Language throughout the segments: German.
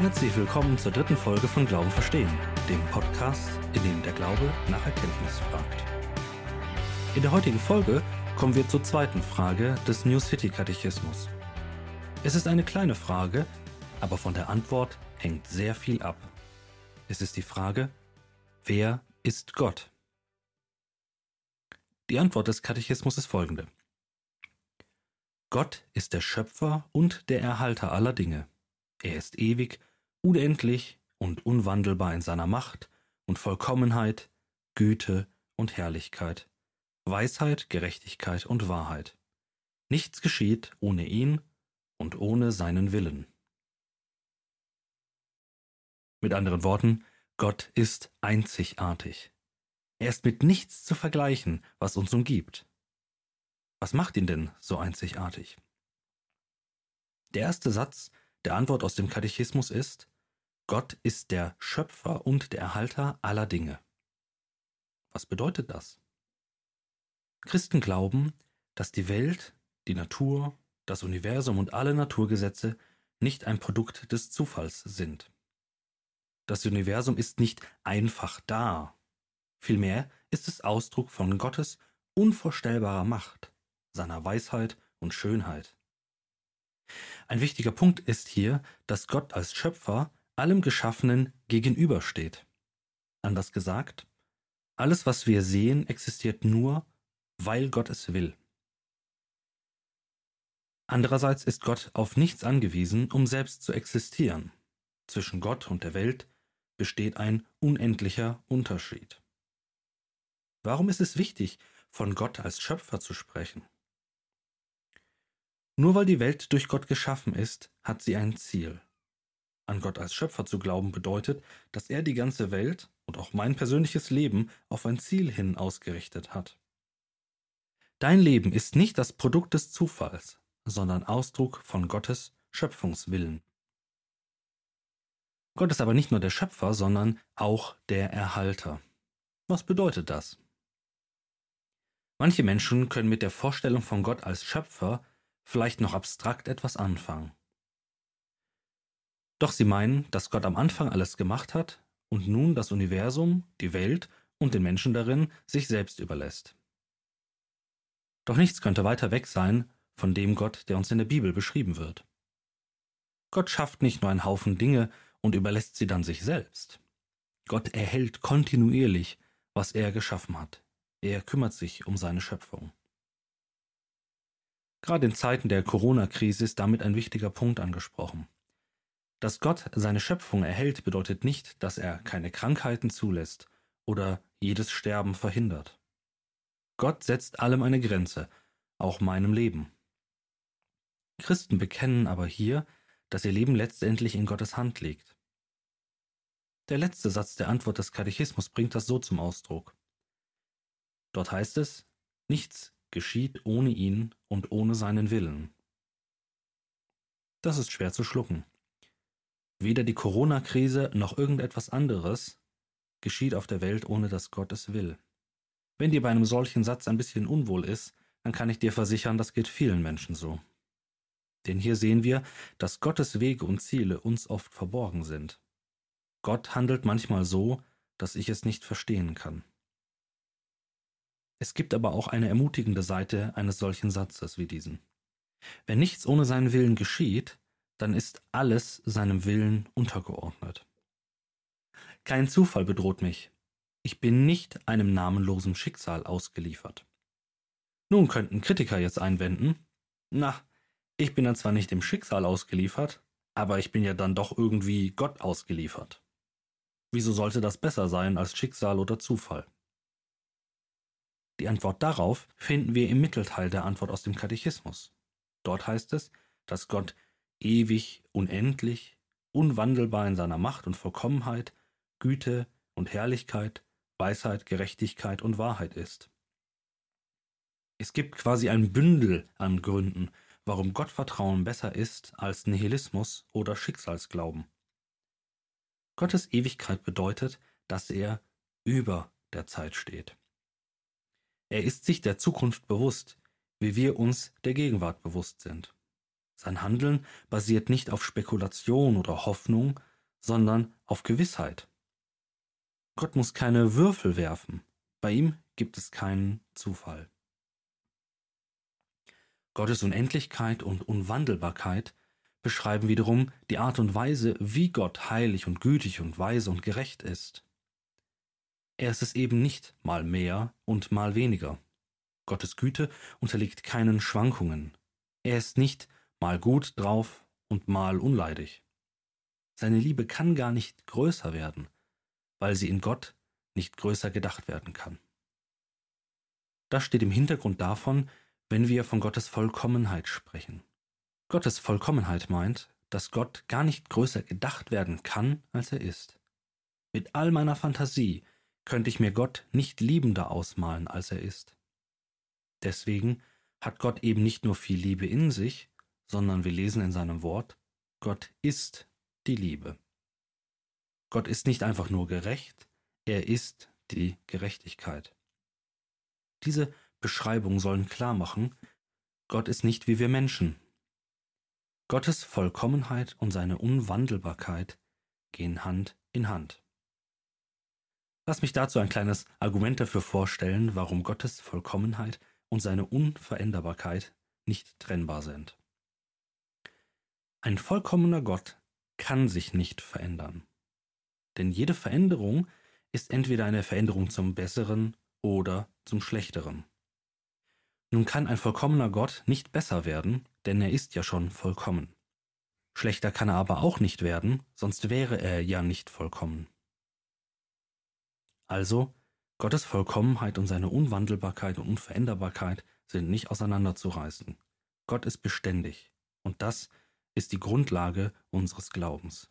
Herzlich willkommen zur dritten Folge von Glauben verstehen, dem Podcast, in dem der Glaube nach Erkenntnis fragt. In der heutigen Folge kommen wir zur zweiten Frage des New City Katechismus. Es ist eine kleine Frage, aber von der Antwort hängt sehr viel ab. Es ist die Frage, wer ist Gott? Die Antwort des Katechismus ist folgende. Gott ist der Schöpfer und der Erhalter aller Dinge. Er ist ewig unendlich und unwandelbar in seiner Macht und Vollkommenheit, Güte und Herrlichkeit, Weisheit, Gerechtigkeit und Wahrheit. Nichts geschieht ohne ihn und ohne seinen Willen. Mit anderen Worten, Gott ist einzigartig. Er ist mit nichts zu vergleichen, was uns umgibt. Was macht ihn denn so einzigartig? Der erste Satz der Antwort aus dem Katechismus ist, Gott ist der Schöpfer und der Erhalter aller Dinge. Was bedeutet das? Christen glauben, dass die Welt, die Natur, das Universum und alle Naturgesetze nicht ein Produkt des Zufalls sind. Das Universum ist nicht einfach da. Vielmehr ist es Ausdruck von Gottes unvorstellbarer Macht, seiner Weisheit und Schönheit. Ein wichtiger Punkt ist hier, dass Gott als Schöpfer allem Geschaffenen gegenübersteht. Anders gesagt, alles, was wir sehen, existiert nur, weil Gott es will. Andererseits ist Gott auf nichts angewiesen, um selbst zu existieren. Zwischen Gott und der Welt besteht ein unendlicher Unterschied. Warum ist es wichtig, von Gott als Schöpfer zu sprechen? Nur weil die Welt durch Gott geschaffen ist, hat sie ein Ziel. An Gott als Schöpfer zu glauben bedeutet, dass er die ganze Welt und auch mein persönliches Leben auf ein Ziel hin ausgerichtet hat. Dein Leben ist nicht das Produkt des Zufalls, sondern Ausdruck von Gottes Schöpfungswillen. Gott ist aber nicht nur der Schöpfer, sondern auch der Erhalter. Was bedeutet das? Manche Menschen können mit der Vorstellung von Gott als Schöpfer vielleicht noch abstrakt etwas anfangen. Doch sie meinen, dass Gott am Anfang alles gemacht hat und nun das Universum, die Welt und den Menschen darin sich selbst überlässt. Doch nichts könnte weiter weg sein von dem Gott, der uns in der Bibel beschrieben wird. Gott schafft nicht nur einen Haufen Dinge und überlässt sie dann sich selbst. Gott erhält kontinuierlich, was er geschaffen hat. Er kümmert sich um seine Schöpfung. Gerade in Zeiten der Corona-Krise ist damit ein wichtiger Punkt angesprochen. Dass Gott seine Schöpfung erhält, bedeutet nicht, dass er keine Krankheiten zulässt oder jedes Sterben verhindert. Gott setzt allem eine Grenze, auch meinem Leben. Christen bekennen aber hier, dass ihr Leben letztendlich in Gottes Hand liegt. Der letzte Satz der Antwort des Katechismus bringt das so zum Ausdruck. Dort heißt es, nichts geschieht ohne ihn und ohne seinen Willen. Das ist schwer zu schlucken. Weder die Corona-Krise noch irgendetwas anderes geschieht auf der Welt, ohne dass Gott es will. Wenn dir bei einem solchen Satz ein bisschen unwohl ist, dann kann ich dir versichern, das geht vielen Menschen so. Denn hier sehen wir, dass Gottes Wege und Ziele uns oft verborgen sind. Gott handelt manchmal so, dass ich es nicht verstehen kann. Es gibt aber auch eine ermutigende Seite eines solchen Satzes wie diesen. Wenn nichts ohne seinen Willen geschieht, dann ist alles seinem Willen untergeordnet. Kein Zufall bedroht mich. Ich bin nicht einem namenlosen Schicksal ausgeliefert. Nun könnten Kritiker jetzt einwenden, na, ich bin dann zwar nicht dem Schicksal ausgeliefert, aber ich bin ja dann doch irgendwie Gott ausgeliefert. Wieso sollte das besser sein als Schicksal oder Zufall? Die Antwort darauf finden wir im Mittelteil der Antwort aus dem Katechismus. Dort heißt es, dass Gott ewig, unendlich, unwandelbar in seiner Macht und Vollkommenheit, Güte und Herrlichkeit, Weisheit, Gerechtigkeit und Wahrheit ist. Es gibt quasi ein Bündel an Gründen, warum Gottvertrauen besser ist als Nihilismus oder Schicksalsglauben. Gottes Ewigkeit bedeutet, dass er über der Zeit steht. Er ist sich der Zukunft bewusst, wie wir uns der Gegenwart bewusst sind. Sein Handeln basiert nicht auf Spekulation oder Hoffnung, sondern auf Gewissheit. Gott muss keine Würfel werfen. Bei ihm gibt es keinen Zufall. Gottes Unendlichkeit und Unwandelbarkeit beschreiben wiederum die Art und Weise, wie Gott heilig und gütig und weise und gerecht ist. Er ist es eben nicht mal mehr und mal weniger. Gottes Güte unterliegt keinen Schwankungen. Er ist nicht mal gut drauf und mal unleidig. Seine Liebe kann gar nicht größer werden, weil sie in Gott nicht größer gedacht werden kann. Das steht im Hintergrund davon, wenn wir von Gottes Vollkommenheit sprechen. Gottes Vollkommenheit meint, dass Gott gar nicht größer gedacht werden kann, als er ist. Mit all meiner Fantasie könnte ich mir Gott nicht liebender ausmalen, als er ist. Deswegen hat Gott eben nicht nur viel Liebe in sich, sondern wir lesen in seinem Wort, Gott ist die Liebe. Gott ist nicht einfach nur gerecht, er ist die Gerechtigkeit. Diese Beschreibungen sollen klar machen, Gott ist nicht wie wir Menschen. Gottes Vollkommenheit und seine Unwandelbarkeit gehen Hand in Hand. Lass mich dazu ein kleines Argument dafür vorstellen, warum Gottes Vollkommenheit und seine Unveränderbarkeit nicht trennbar sind. Ein vollkommener Gott kann sich nicht verändern. Denn jede Veränderung ist entweder eine Veränderung zum Besseren oder zum Schlechteren. Nun kann ein vollkommener Gott nicht besser werden, denn er ist ja schon vollkommen. Schlechter kann er aber auch nicht werden, sonst wäre er ja nicht vollkommen. Also, Gottes Vollkommenheit und seine Unwandelbarkeit und Unveränderbarkeit sind nicht auseinanderzureißen. Gott ist beständig, und das ist die Grundlage unseres Glaubens.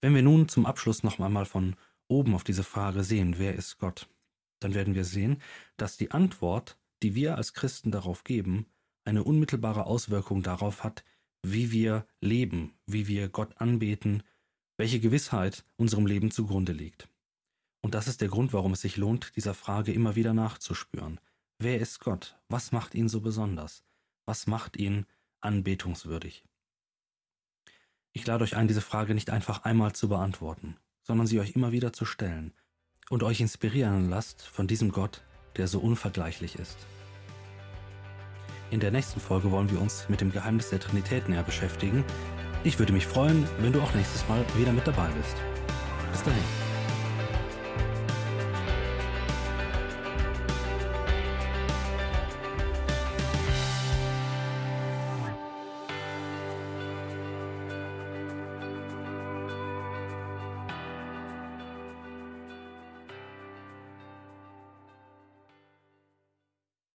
Wenn wir nun zum Abschluss noch einmal von oben auf diese Frage sehen, wer ist Gott, dann werden wir sehen, dass die Antwort, die wir als Christen darauf geben, eine unmittelbare Auswirkung darauf hat, wie wir leben, wie wir Gott anbeten, welche Gewissheit unserem Leben zugrunde liegt. Und das ist der Grund, warum es sich lohnt, dieser Frage immer wieder nachzuspüren. Wer ist Gott? Was macht ihn so besonders? Was macht ihn anbetungswürdig? Ich lade euch ein, diese Frage nicht einfach einmal zu beantworten, sondern sie euch immer wieder zu stellen und euch inspirieren lasst von diesem Gott, der so unvergleichlich ist. In der nächsten Folge wollen wir uns mit dem Geheimnis der Trinität näher beschäftigen. Ich würde mich freuen, wenn du auch nächstes Mal wieder mit dabei bist. Bis dahin.